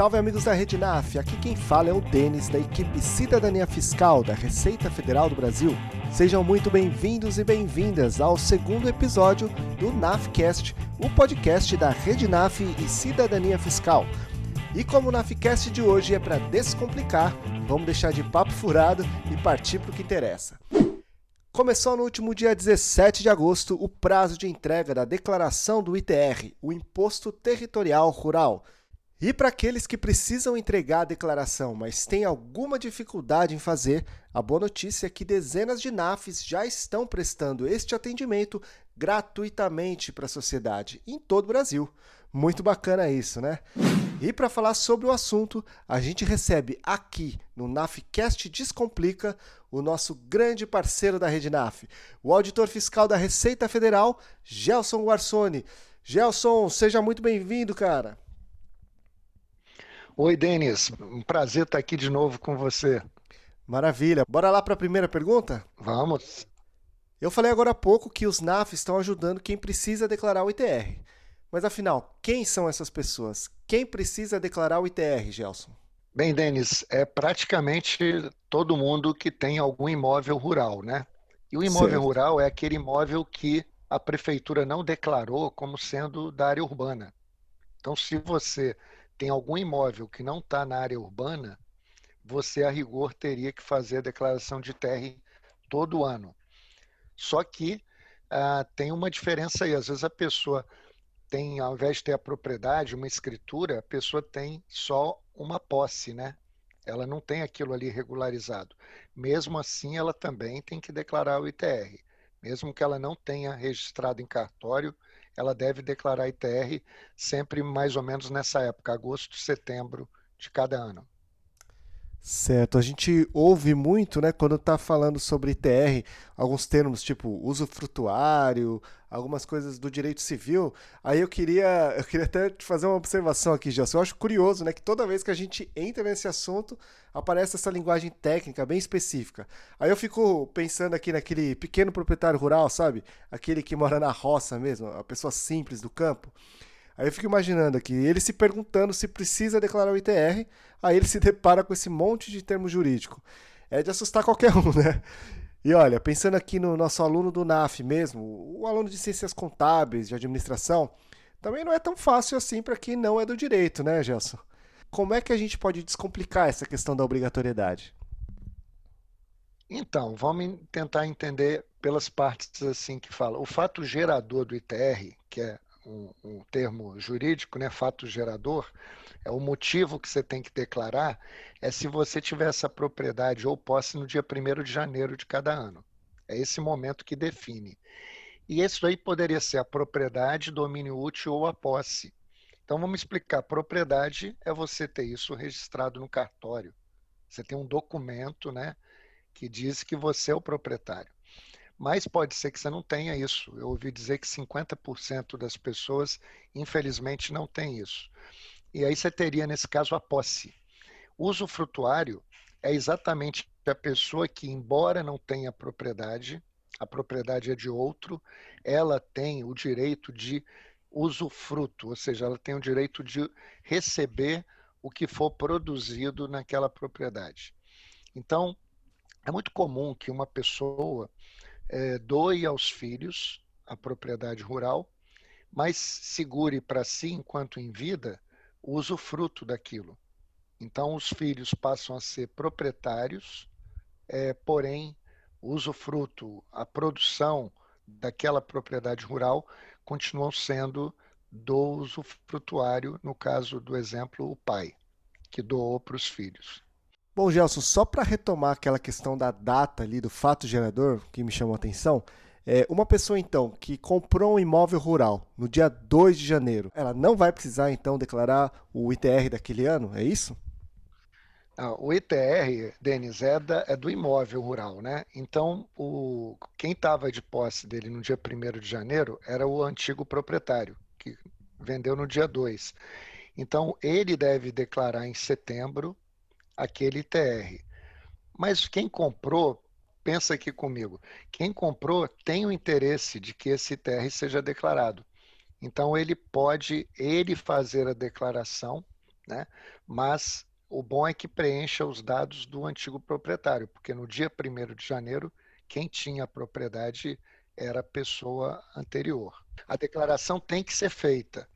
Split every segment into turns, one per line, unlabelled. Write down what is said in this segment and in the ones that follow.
Salve amigos da Rede NAF, aqui quem fala é o Denis da equipe Cidadania Fiscal da Receita Federal do Brasil. Sejam muito bem-vindos e bem-vindas ao segundo episódio do NAFcast, o podcast da Rede NAF e Cidadania Fiscal. E como o NAFcast de hoje é para descomplicar, vamos deixar de papo furado e partir para o que interessa. Começou no último dia 17 de agosto o prazo de entrega da declaração do ITR, o Imposto Territorial Rural. E para aqueles que precisam entregar a declaração, mas têm alguma dificuldade em fazer, a boa notícia é que dezenas de NAFs já estão prestando este atendimento gratuitamente para a sociedade em todo o Brasil. Muito bacana isso, né? E para falar sobre o assunto, a gente recebe aqui no NAFcast Descomplica o nosso grande parceiro da Rede NAF, o auditor fiscal da Receita Federal, Gelson Guarsoni. Gelson, seja muito bem-vindo, cara.
Oi, Denis. Um prazer estar aqui de novo com você.
Maravilha. Bora lá para a primeira pergunta?
Vamos.
Eu falei agora há pouco que os NAF estão ajudando quem precisa declarar o ITR. Mas afinal, quem são essas pessoas? Quem precisa declarar o ITR, Gelson?
Bem, Denis, é praticamente todo mundo que tem algum imóvel rural, né? E o imóvel certo. rural é aquele imóvel que a prefeitura não declarou como sendo da área urbana. Então, se você tem algum imóvel que não está na área urbana, você a rigor teria que fazer a declaração de TR todo ano. Só que ah, tem uma diferença aí. Às vezes a pessoa tem, ao invés de ter a propriedade, uma escritura, a pessoa tem só uma posse, né? Ela não tem aquilo ali regularizado. Mesmo assim, ela também tem que declarar o ITR. Mesmo que ela não tenha registrado em cartório, ela deve declarar ITR sempre mais ou menos nessa época, agosto, setembro de cada ano.
Certo, a gente ouve muito, né, quando está falando sobre ITR, alguns termos tipo uso frutuário, algumas coisas do direito civil. Aí eu queria, eu queria até te fazer uma observação aqui, Gelson. Eu acho curioso, né, que toda vez que a gente entra nesse assunto, aparece essa linguagem técnica bem específica. Aí eu fico pensando aqui naquele pequeno proprietário rural, sabe? Aquele que mora na roça mesmo, a pessoa simples do campo. Aí eu fico imaginando aqui, ele se perguntando se precisa declarar o ITR, aí ele se depara com esse monte de termo jurídico. É de assustar qualquer um, né? E olha, pensando aqui no nosso aluno do NAF mesmo, o aluno de ciências contábeis, de administração, também não é tão fácil assim para quem não é do direito, né, Gelson? Como é que a gente pode descomplicar essa questão da obrigatoriedade?
Então, vamos tentar entender pelas partes assim que fala. O fato gerador do ITR, que é um, um termo jurídico, né, fato gerador, é o motivo que você tem que declarar, é se você tiver essa propriedade ou posse no dia 1 de janeiro de cada ano. É esse momento que define. E isso aí poderia ser a propriedade, domínio útil ou a posse. Então vamos explicar. Propriedade é você ter isso registrado no cartório. Você tem um documento, né, que diz que você é o proprietário mas pode ser que você não tenha isso. Eu ouvi dizer que 50% das pessoas, infelizmente, não tem isso. E aí você teria, nesse caso, a posse. Uso frutuário é exatamente a pessoa que, embora não tenha propriedade, a propriedade é de outro, ela tem o direito de usufruto, ou seja, ela tem o direito de receber o que for produzido naquela propriedade. Então, é muito comum que uma pessoa é, doe aos filhos a propriedade rural, mas segure para si, enquanto em vida, o usufruto daquilo. Então, os filhos passam a ser proprietários, é, porém, o usufruto, a produção daquela propriedade rural continuam sendo do usufrutuário, no caso do exemplo, o pai, que doou para os filhos.
Bom, Gelson, só para retomar aquela questão da data ali, do fato gerador, que me chamou a atenção, é, uma pessoa então que comprou um imóvel rural no dia 2 de janeiro, ela não vai precisar então declarar o ITR daquele ano, é isso?
Ah, o ITR, Denis, é, da, é, do imóvel rural, né? Então, o, quem estava de posse dele no dia 1 de janeiro era o antigo proprietário, que vendeu no dia 2. Então, ele deve declarar em setembro aquele TR. Mas quem comprou, pensa aqui comigo, quem comprou tem o interesse de que esse TR seja declarado. Então ele pode ele fazer a declaração né? Mas o bom é que preencha os dados do antigo proprietário, porque no dia 1 de janeiro, quem tinha a propriedade era a pessoa anterior. A declaração tem que ser feita.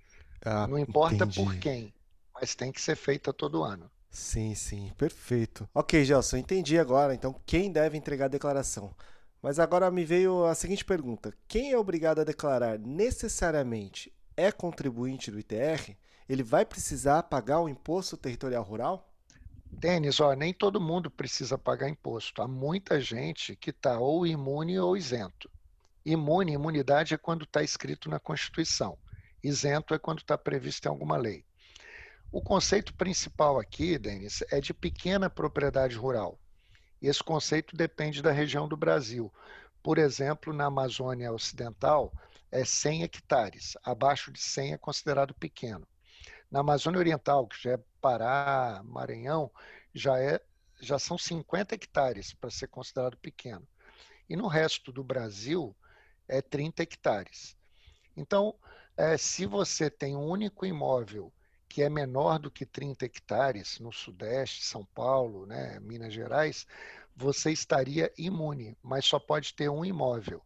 Ah, Não importa entendi. por quem, mas tem que ser feita todo ano.
Sim, sim, perfeito. Ok, Gelson, entendi agora. Então, quem deve entregar a declaração? Mas agora me veio a seguinte pergunta: quem é obrigado a declarar necessariamente é contribuinte do ITR? Ele vai precisar pagar o imposto territorial rural?
Denis, ó, nem todo mundo precisa pagar imposto. Há muita gente que está ou imune ou isento. Imune, imunidade é quando está escrito na Constituição. Isento é quando está previsto em alguma lei. O conceito principal aqui, Denis, é de pequena propriedade rural. Esse conceito depende da região do Brasil. Por exemplo, na Amazônia Ocidental, é 100 hectares. Abaixo de 100 é considerado pequeno. Na Amazônia Oriental, que já é Pará, Maranhão, já, é, já são 50 hectares para ser considerado pequeno. E no resto do Brasil, é 30 hectares. Então, é, se você tem um único imóvel que é menor do que 30 hectares no Sudeste, São Paulo, né, Minas Gerais, você estaria imune, mas só pode ter um imóvel.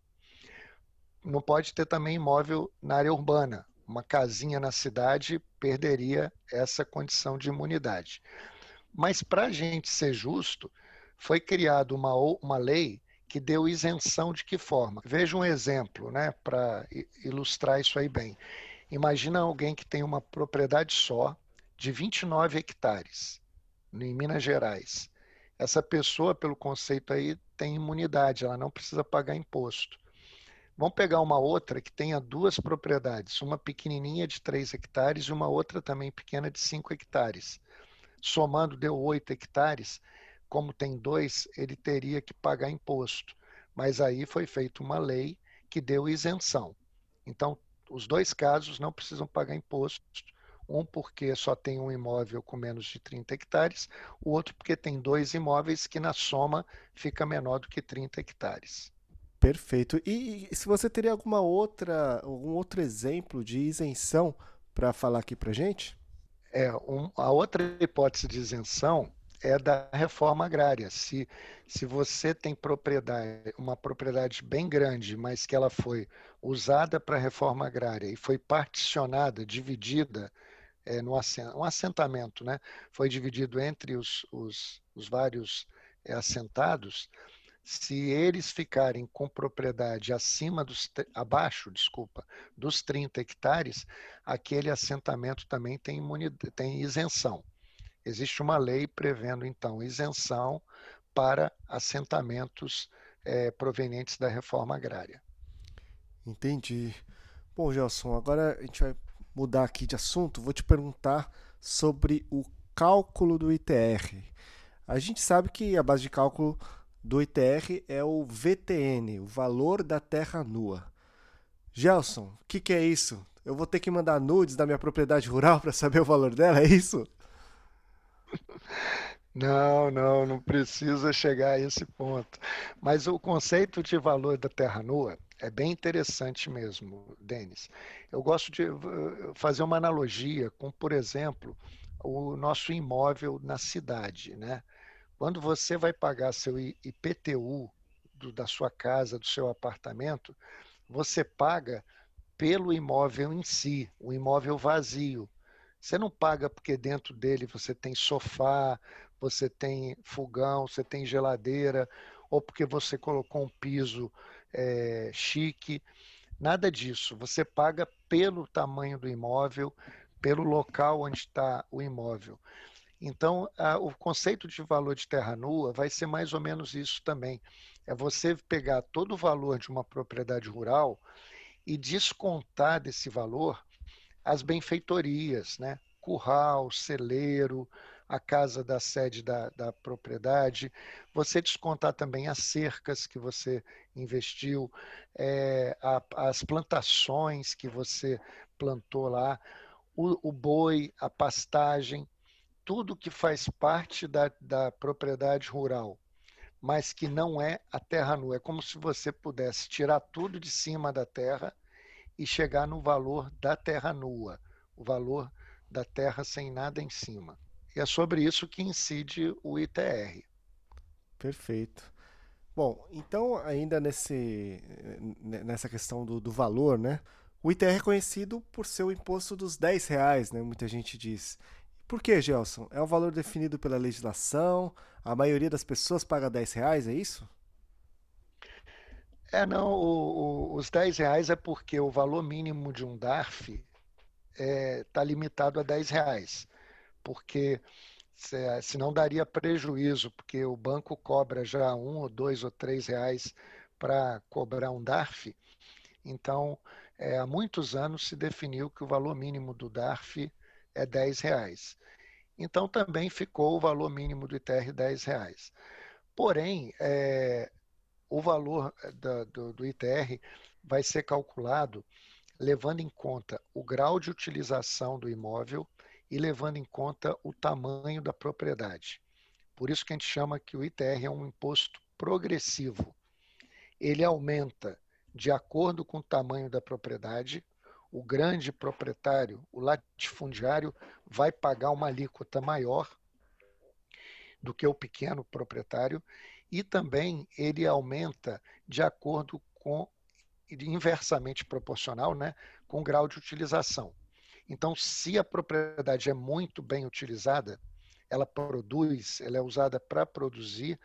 Não pode ter também imóvel na área urbana. Uma casinha na cidade perderia essa condição de imunidade. Mas para a gente ser justo, foi criada uma, uma lei que deu isenção de que forma? Veja um exemplo, né, para ilustrar isso aí bem. Imagina alguém que tem uma propriedade só de 29 hectares em Minas Gerais. Essa pessoa, pelo conceito aí, tem imunidade, ela não precisa pagar imposto. Vamos pegar uma outra que tenha duas propriedades, uma pequenininha de 3 hectares e uma outra também pequena de 5 hectares. Somando deu 8 hectares, como tem dois, ele teria que pagar imposto. Mas aí foi feita uma lei que deu isenção. Então, os dois casos não precisam pagar imposto. Um porque só tem um imóvel com menos de 30 hectares, o outro porque tem dois imóveis que na soma fica menor do que 30 hectares.
Perfeito. E, e se você teria alguma outra, algum outro exemplo de isenção para falar aqui para gente?
É, um, a outra hipótese de isenção é da reforma agrária. Se, se você tem propriedade, uma propriedade bem grande, mas que ela foi usada para a reforma agrária e foi particionada, dividida é, no um assentamento, né? foi dividido entre os, os, os vários é, assentados, se eles ficarem com propriedade acima dos abaixo, desculpa, dos 30 hectares, aquele assentamento também tem, imunidade, tem isenção. Existe uma lei prevendo, então, isenção para assentamentos é, provenientes da reforma agrária.
Entendi. Bom, Gelson, agora a gente vai mudar aqui de assunto. Vou te perguntar sobre o cálculo do ITR. A gente sabe que a base de cálculo do ITR é o VTN, o valor da terra nua. Gelson, o que, que é isso? Eu vou ter que mandar nudes da minha propriedade rural para saber o valor dela, é isso?
Não, não, não precisa chegar a esse ponto. Mas o conceito de valor da terra nua é bem interessante mesmo, Denis. Eu gosto de fazer uma analogia com, por exemplo, o nosso imóvel na cidade, né? Quando você vai pagar seu IPTU do, da sua casa, do seu apartamento, você paga pelo imóvel em si, o imóvel vazio. Você não paga porque dentro dele você tem sofá, você tem fogão, você tem geladeira, ou porque você colocou um piso é, chique. Nada disso. Você paga pelo tamanho do imóvel, pelo local onde está o imóvel. Então, a, o conceito de valor de terra nua vai ser mais ou menos isso também. É você pegar todo o valor de uma propriedade rural e descontar desse valor as benfeitorias, né? curral, celeiro, a casa da sede da, da propriedade, você descontar também as cercas que você investiu, é, a, as plantações que você plantou lá, o, o, boi, a pastagem, tudo que faz parte da, da propriedade rural, mas que não é a terra nua. É como se você pudesse tirar tudo de cima da terra e chegar no valor da terra nua, o valor da terra sem nada em cima. E é sobre isso que incide o ITR.
Perfeito. Bom, então ainda nesse, nessa questão do, do valor, né? O ITR é conhecido por ser o imposto dos 10 reais, né? Muita gente diz. Por que, Gelson? É um valor definido pela legislação? A maioria das pessoas paga 10 reais, é isso?
É, não. O, o, os 10 reais é porque o valor mínimo de um DARF está é, tá limitado a 10 reais. Porque senão daria prejuízo, porque o banco cobra já um ou dois ou três reais para cobrar um DARF. Então, é, há muitos anos se definiu que o valor mínimo do DARF é 10 reais. Então, também ficou o valor mínimo do ITR 10 reais. Porém, é, o valor é, da, do, do ITR vai ser calculado levando em conta o grau de utilização do imóvel e levando em conta o tamanho da propriedade. Por isso que a gente chama que o ITR é um imposto progressivo. Ele aumenta de acordo com o tamanho da propriedade. O grande proprietário, o latifundiário, vai pagar uma alíquota maior do que o pequeno proprietário e também ele aumenta de acordo com inversamente proporcional, né, com o grau de utilização. Então, se a propriedade é muito bem utilizada, ela produz, ela é usada para produzir,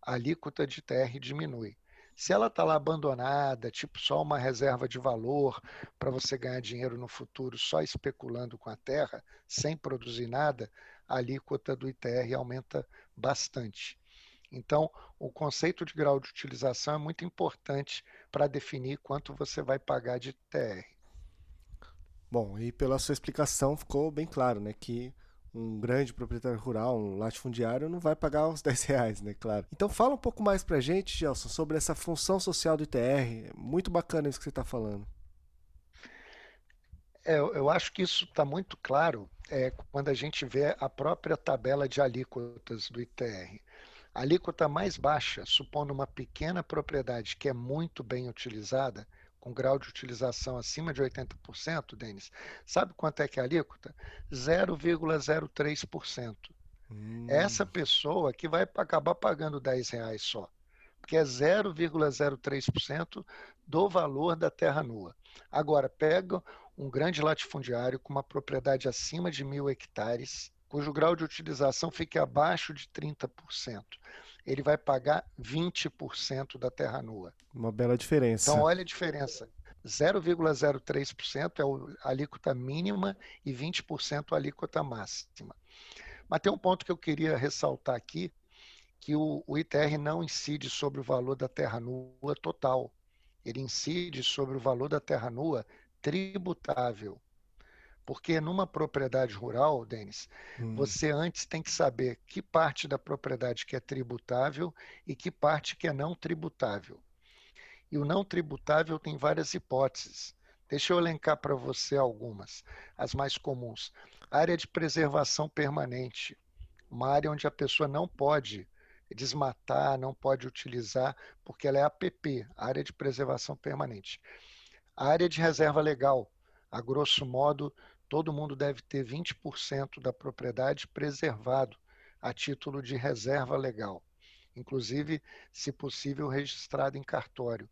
a alíquota de TR diminui. Se ela está lá abandonada, tipo só uma reserva de valor para você ganhar dinheiro no futuro só especulando com a terra, sem produzir nada, a alíquota do ITR aumenta bastante. Então, o conceito de grau de utilização é muito importante para definir quanto você vai pagar de ITR.
Bom, e pela sua explicação ficou bem claro, né, que um grande proprietário rural, um latifundiário, não vai pagar os 10 reais, né, claro. Então fala um pouco mais pra gente, Gelson, sobre essa função social do ITR. Muito bacana isso que você está falando.
É, eu acho que isso está muito claro é, quando a gente vê a própria tabela de alíquotas do ITR. A alíquota mais baixa, supondo uma pequena propriedade que é muito bem utilizada, com grau de utilização acima de 80%, Denis, sabe quanto é que é a alíquota? 0,03%. Hum. Essa pessoa que vai acabar pagando 10 reais só, porque é 0,03% do valor da terra nua. Agora, pega um grande latifundiário com uma propriedade acima de mil hectares, cujo grau de utilização fique abaixo de 30%. Ele vai pagar 20% da terra nua.
Uma bela diferença.
Então, olha a diferença. 0,03% é a alíquota mínima e 20% a alíquota máxima. Mas tem um ponto que eu queria ressaltar aqui, que o, o ITR não incide sobre o valor da terra nua total. Ele incide sobre o valor da terra nua tributável. Porque numa propriedade rural, Denis, hum. você antes tem que saber que parte da propriedade que é tributável e que parte que é não tributável. E o não tributável tem várias hipóteses. Deixa eu elencar para você algumas, as mais comuns. Área de preservação permanente, uma área onde a pessoa não pode desmatar, não pode utilizar, porque ela é APP, área de preservação permanente. A área de reserva legal, a grosso modo, todo mundo deve ter 20% da propriedade preservado a título de reserva legal, inclusive, se possível, registrado em cartório.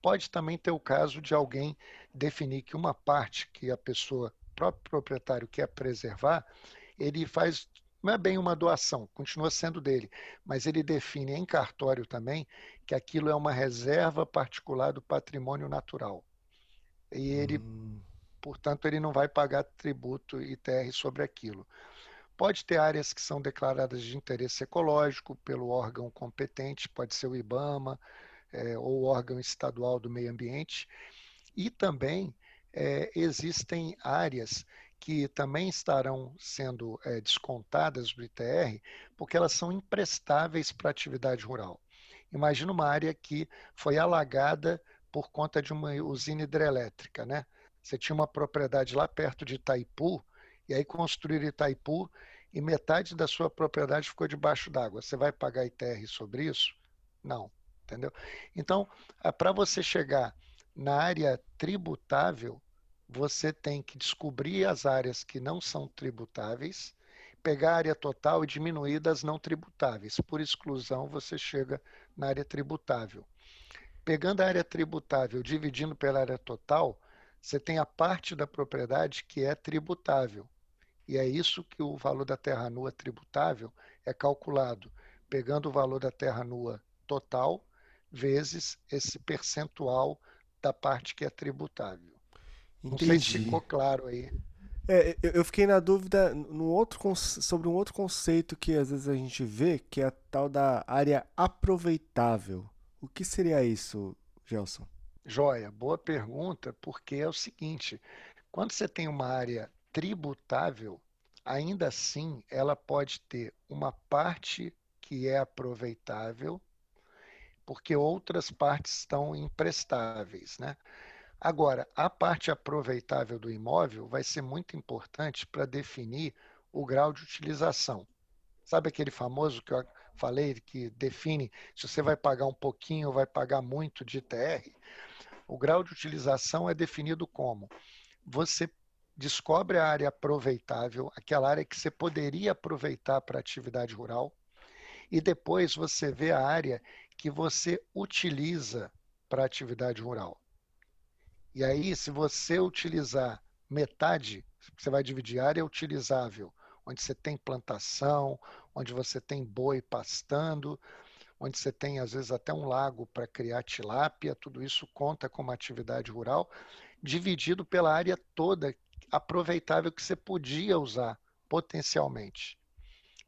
Pode também ter o caso de alguém definir que uma parte que a pessoa, próprio proprietário, quer preservar, ele faz não é bem uma doação, continua sendo dele, mas ele define em cartório também que aquilo é uma reserva particular do patrimônio natural. E ele hum portanto, ele não vai pagar tributo ITR sobre aquilo. Pode ter áreas que são declaradas de interesse ecológico pelo órgão competente, pode ser o IBAMA é, ou o órgão estadual do meio ambiente, e também é, existem áreas que também estarão sendo é, descontadas do ITR, porque elas são imprestáveis para atividade rural. Imagina uma área que foi alagada por conta de uma usina hidrelétrica, né? Você tinha uma propriedade lá perto de Itaipu, e aí construíram Itaipu, e metade da sua propriedade ficou debaixo d'água. Você vai pagar ITR sobre isso? Não, entendeu? Então, para você chegar na área tributável, você tem que descobrir as áreas que não são tributáveis, pegar a área total e diminuir das não tributáveis. Por exclusão, você chega na área tributável. Pegando a área tributável, dividindo pela área total, você tem a parte da propriedade que é tributável. E é isso que o valor da terra nua tributável é calculado, pegando o valor da terra nua total vezes esse percentual da parte que é tributável. Entendi. Não sei se ficou claro aí.
É, eu fiquei na dúvida no outro, sobre um outro conceito que às vezes a gente vê, que é a tal da área aproveitável. O que seria isso, Gelson?
Joia, boa pergunta, porque é o seguinte: quando você tem uma área tributável, ainda assim ela pode ter uma parte que é aproveitável, porque outras partes estão imprestáveis, né? Agora, a parte aproveitável do imóvel vai ser muito importante para definir o grau de utilização. Sabe aquele famoso que eu falei que define se você vai pagar um pouquinho ou vai pagar muito de ITR? O grau de utilização é definido como você descobre a área aproveitável, aquela área que você poderia aproveitar para atividade rural, e depois você vê a área que você utiliza para atividade rural. E aí, se você utilizar metade, você vai dividir área utilizável, onde você tem plantação, onde você tem boi pastando, onde você tem às vezes até um lago para criar tilápia, tudo isso conta como atividade rural, dividido pela área toda aproveitável que você podia usar potencialmente.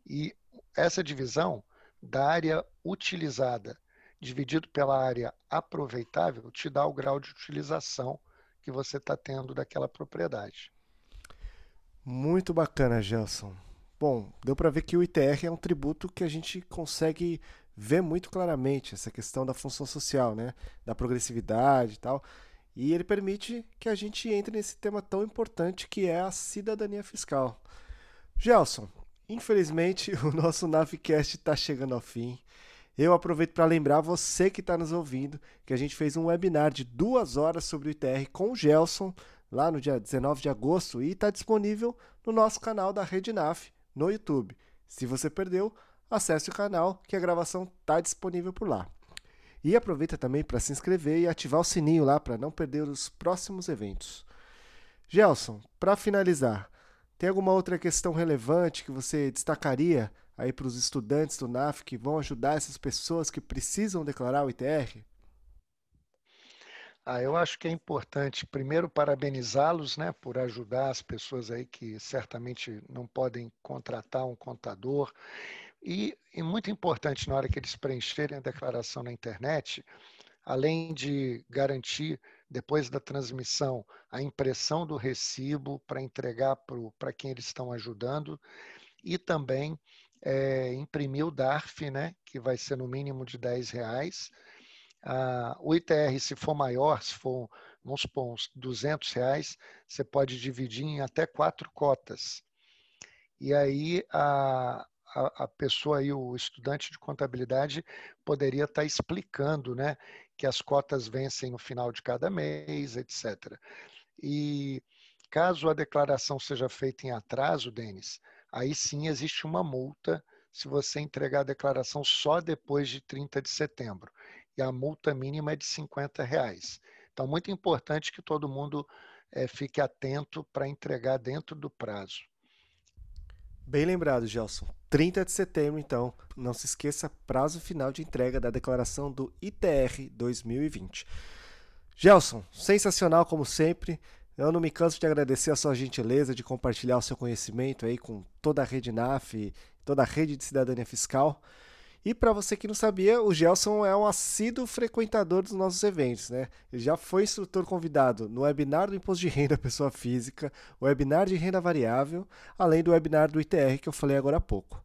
E essa divisão da área utilizada dividido pela área aproveitável te dá o grau de utilização que você está tendo daquela propriedade.
Muito bacana, Gelson. Bom, deu para ver que o ITR é um tributo que a gente consegue ver muito claramente essa questão da função social, né? Da progressividade e tal. E ele permite que a gente entre nesse tema tão importante que é a cidadania fiscal. Gelson, infelizmente o nosso Navcast está chegando ao fim. Eu aproveito para lembrar você que está nos ouvindo que a gente fez um webinar de duas horas sobre o ITR com o Gelson lá no dia 19 de agosto e está disponível no nosso canal da Rede NAF no YouTube. Se você perdeu, acesse o canal que a gravação está disponível por lá. E aproveita também para se inscrever e ativar o sininho lá para não perder os próximos eventos. Gelson, para finalizar, tem alguma outra questão relevante que você destacaria aí para os estudantes do NAF que vão ajudar essas pessoas que precisam declarar o ITR?
Ah, eu acho que é importante, primeiro, parabenizá-los né, por ajudar as pessoas aí que certamente não podem contratar um contador. E, e muito importante, na hora que eles preencherem a declaração na internet, além de garantir, depois da transmissão, a impressão do recibo para entregar para quem eles estão ajudando, e também é, imprimir o DARF, né, que vai ser no mínimo de 10 reais. Ah, o ITR, se for maior, se for, vamos supor, uns 200 reais, você pode dividir em até quatro cotas. E aí a, a, a pessoa aí, o estudante de contabilidade, poderia estar explicando né, que as cotas vencem no final de cada mês, etc. E caso a declaração seja feita em atraso, Denis, aí sim existe uma multa se você entregar a declaração só depois de 30 de setembro. E a multa mínima é de 50 reais. Então, muito importante que todo mundo é, fique atento para entregar dentro do prazo.
Bem lembrado, Gelson. 30 de setembro, então. Não se esqueça, prazo final de entrega da declaração do ITR 2020. Gelson, sensacional como sempre. Eu não me canso de agradecer a sua gentileza de compartilhar o seu conhecimento aí com toda a rede NAF, toda a rede de cidadania fiscal. E para você que não sabia, o Gelson é um assíduo frequentador dos nossos eventos, né? Ele já foi instrutor convidado no webinar do Imposto de Renda Pessoa Física, webinar de renda variável, além do webinar do ITR que eu falei agora há pouco.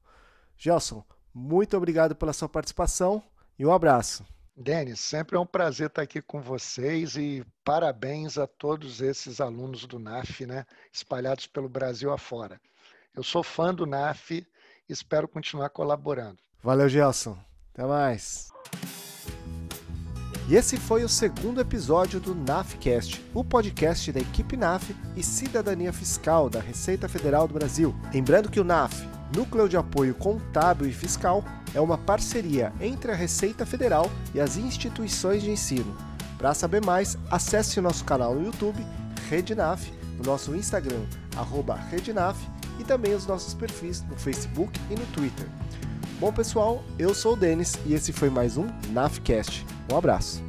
Gelson, muito obrigado pela sua participação e um abraço.
Denis, sempre é um prazer estar aqui com vocês e parabéns a todos esses alunos do NAF, né, espalhados pelo Brasil afora. Eu sou fã do NAF e espero continuar colaborando.
Valeu, Gelson. Até mais. E esse foi o segundo episódio do NAFcast, o podcast da equipe NAF e Cidadania Fiscal da Receita Federal do Brasil. Lembrando que o NAF, Núcleo de Apoio Contábil e Fiscal, é uma parceria entre a Receita Federal e as instituições de ensino. Para saber mais, acesse o nosso canal no YouTube, RedeNAF, no nosso Instagram, arroba RedeNAF, e também os nossos perfis no Facebook e no Twitter. Bom pessoal, eu sou o Denis e esse foi mais um NAFcast. Um abraço.